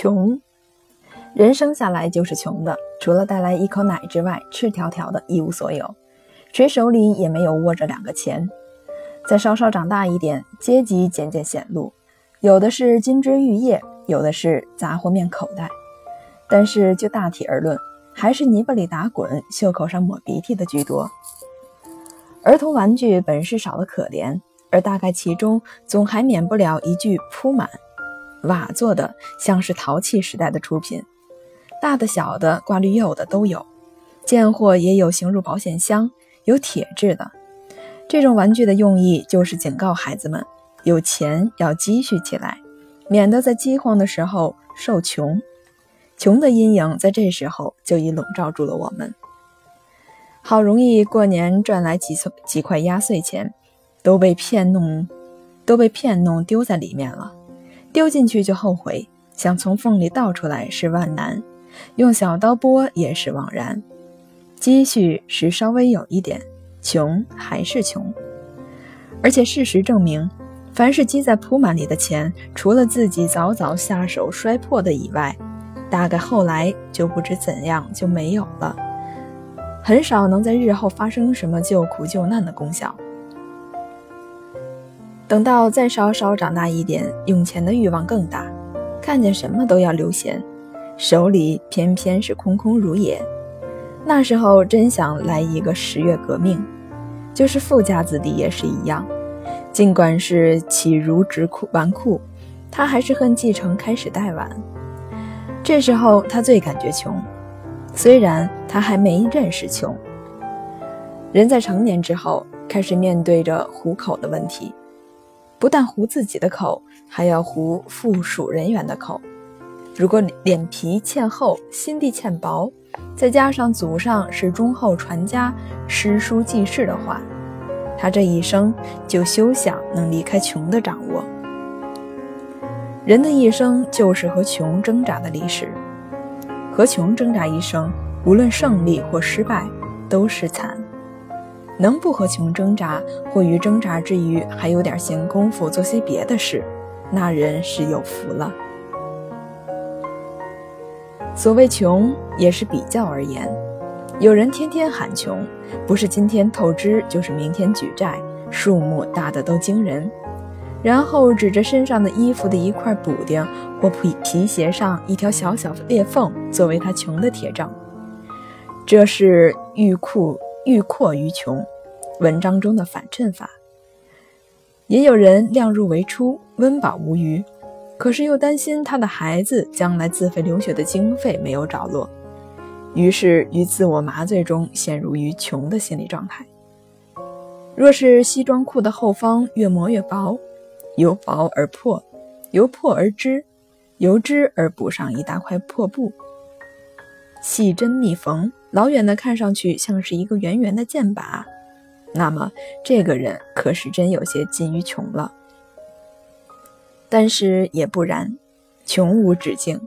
穷，人生下来就是穷的，除了带来一口奶之外，赤条条的一无所有，谁手里也没有握着两个钱。再稍稍长大一点，阶级渐渐显露，有的是金枝玉叶，有的是杂货面口袋。但是就大体而论，还是泥巴里打滚、袖口上抹鼻涕的居多。儿童玩具本是少得可怜，而大概其中总还免不了一句铺满。瓦做的，像是陶器时代的出品，大的小的、挂绿釉的都有，贱货也有形入保险箱，有铁制的。这种玩具的用意就是警告孩子们，有钱要积蓄起来，免得在饥荒的时候受穷。穷的阴影在这时候就已笼罩住了我们。好容易过年赚来几几块压岁钱，都被骗弄，都被骗弄丢在里面了。丢进去就后悔，想从缝里倒出来是万难，用小刀拨也是枉然。积蓄是稍微有一点，穷还是穷。而且事实证明，凡是积在铺满里的钱，除了自己早早下手摔破的以外，大概后来就不知怎样就没有了，很少能在日后发生什么救苦救难的功效。等到再稍稍长大一点，用钱的欲望更大，看见什么都要留闲，手里偏偏是空空如也。那时候真想来一个十月革命，就是富家子弟也是一样。尽管是起如纸库纨绔，他还是恨继承开始带晚。这时候他最感觉穷，虽然他还没认识穷。人在成年之后，开始面对着糊口的问题。不但糊自己的口，还要糊附属人员的口。如果脸皮欠厚，心地欠薄，再加上祖上是忠厚传家、诗书记事的话，他这一生就休想能离开穷的掌握。人的一生就是和穷挣扎的历史，和穷挣扎一生，无论胜利或失败，都是惨。能不和穷挣扎，或于挣扎之余还有点闲工夫做些别的事，那人是有福了。所谓穷，也是比较而言。有人天天喊穷，不是今天透支，就是明天举债，数目大的都惊人。然后指着身上的衣服的一块补丁，或皮皮鞋上一条小小裂缝，作为他穷的铁证。这是欲库。欲阔于穷，文章中的反衬法。也有人量入为出，温饱无余，可是又担心他的孩子将来自费留学的经费没有着落，于是于自我麻醉中陷入于穷的心理状态。若是西装裤的后方越磨越薄，由薄而破，由破而织，由织而补上一大块破布，细针密缝。老远的看上去像是一个圆圆的箭靶，那么这个人可是真有些近于穷了。但是也不然，穷无止境。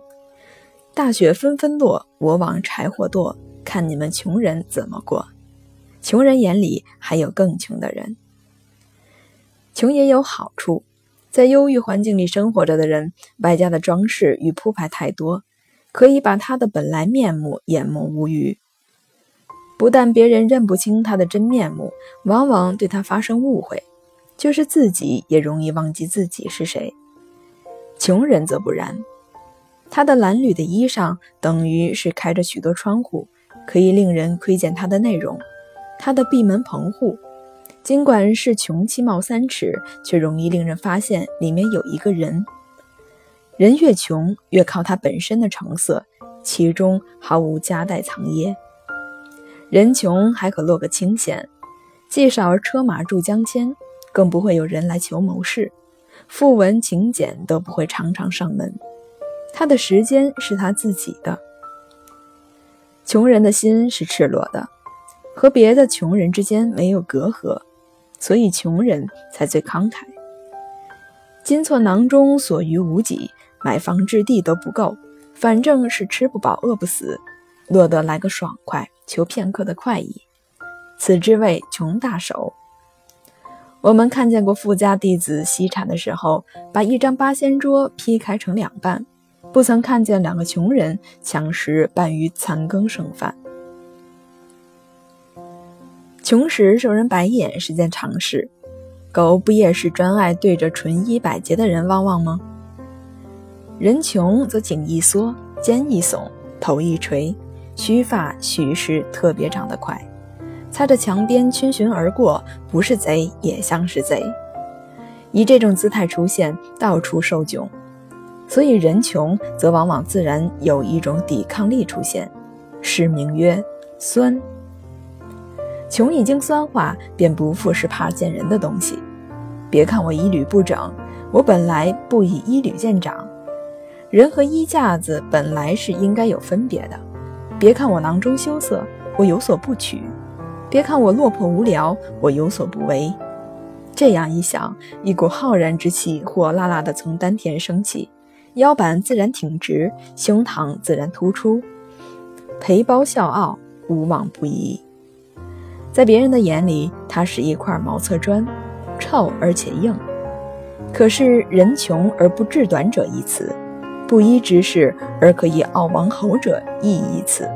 大雪纷纷落，我往柴火垛，看你们穷人怎么过。穷人眼里还有更穷的人。穷也有好处，在忧郁环境里生活着的人，外加的装饰与铺排太多，可以把他的本来面目掩蒙无余。不但别人认不清他的真面目，往往对他发生误会，就是自己也容易忘记自己是谁。穷人则不然，他的褴褛的衣裳等于是开着许多窗户，可以令人窥见他的内容。他的闭门棚户，尽管是穷其貌三尺，却容易令人发现里面有一个人。人越穷，越靠他本身的成色，其中毫无夹带藏掖。人穷还可落个清闲，既少车马助将迁，更不会有人来求谋事，富文请柬都不会常常上门。他的时间是他自己的。穷人的心是赤裸的，和别的穷人之间没有隔阂，所以穷人才最慷慨。金错囊中所余无几，买房置地都不够，反正是吃不饱饿不死，落得来个爽快。求片刻的快意，此之谓穷大手。我们看见过富家弟子惜产的时候，把一张八仙桌劈开成两半，不曾看见两个穷人抢食半鱼残羹剩饭。穷时受人白眼是件常事，狗不也是专爱对着纯衣百洁的人汪汪吗？人穷则颈一缩，肩一耸，头一垂，须发须是特别长得快，擦着墙边逡巡而过，不是贼也像是贼。以这种姿态出现，到处受窘，所以人穷则往往自然有一种抵抗力出现，是名曰酸。穷已经酸化，便不复是怕见人的东西。别看我衣履不整，我本来不以衣履见长。人和衣架子本来是应该有分别的。别看我囊中羞涩，我有所不取；别看我落魄无聊，我有所不为。这样一想，一股浩然之气火辣辣的从丹田升起，腰板自然挺直，胸膛自然突出，陪包笑傲，无往不宜。在别人的眼里，它是一块茅厕砖，臭而且硬。可是人穷而不志短者一词，布衣之士而可以傲王侯者亦一词。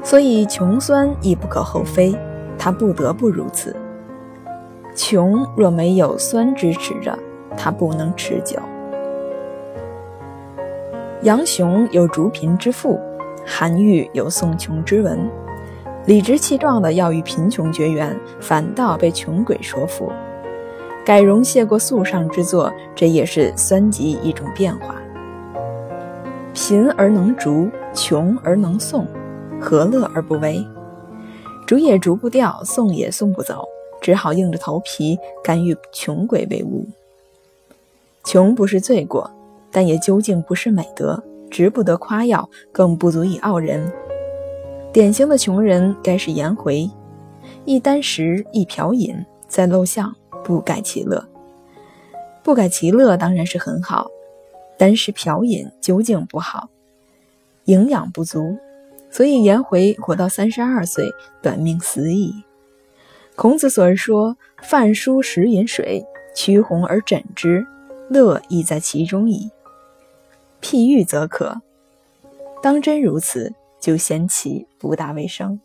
所以穷酸亦不可厚非，他不得不如此。穷若没有酸支持着，他不能持久。杨雄有竹贫之赋，韩愈有送穷之文。理直气壮的要与贫穷绝缘，反倒被穷鬼说服，改容谢过素上之作，这也是酸极一种变化。贫而能逐，穷而能送，何乐而不为？逐也逐不掉，送也送不走，只好硬着头皮甘与穷鬼为伍。穷不是罪过，但也究竟不是美德，值不得夸耀，更不足以傲人。典型的穷人该是颜回，一箪食，一瓢饮，在陋巷不改其乐。不改其乐当然是很好，箪食瓢饮究竟不好，营养不足，所以颜回活到三十二岁，短命死矣。孔子所说“饭疏食饮水，趋红而枕之，乐亦在其中矣”，譬喻则可。当真如此。就嫌其不大卫生。